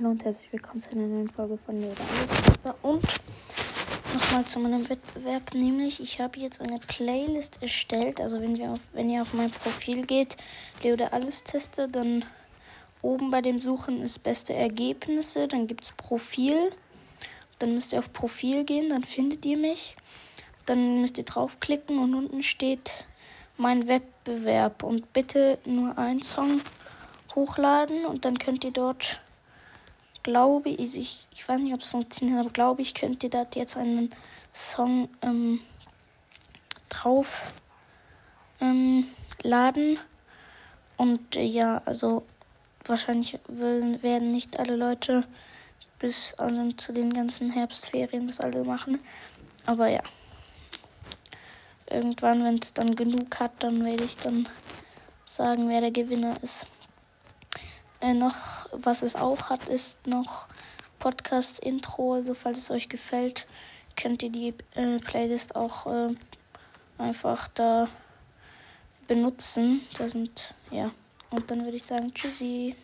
Hallo und herzlich willkommen zu einer neuen Folge von Alexander. Und nochmal zu meinem Wettbewerb, nämlich ich habe jetzt eine Playlist erstellt. Also wenn, wir auf, wenn ihr auf mein Profil geht, Leo Alles Tester, dann oben bei dem Suchen ist beste Ergebnisse, dann gibt es Profil. Dann müsst ihr auf Profil gehen, dann findet ihr mich. Dann müsst ihr draufklicken und unten steht mein Wettbewerb. Und bitte nur einen Song hochladen und dann könnt ihr dort glaube ich, ich, ich weiß nicht, ob es funktioniert, aber glaube ich, könnt ihr da jetzt einen Song ähm, drauf ähm, laden. Und äh, ja, also wahrscheinlich will, werden nicht alle Leute bis also zu den ganzen Herbstferien das alle machen. Aber ja. Irgendwann, wenn es dann genug hat, dann werde ich dann sagen, wer der Gewinner ist. Äh, noch, was es auch hat, ist noch Podcast-Intro. Also falls es euch gefällt, könnt ihr die äh, Playlist auch äh, einfach da benutzen. Da sind, ja. Und dann würde ich sagen, tschüssi.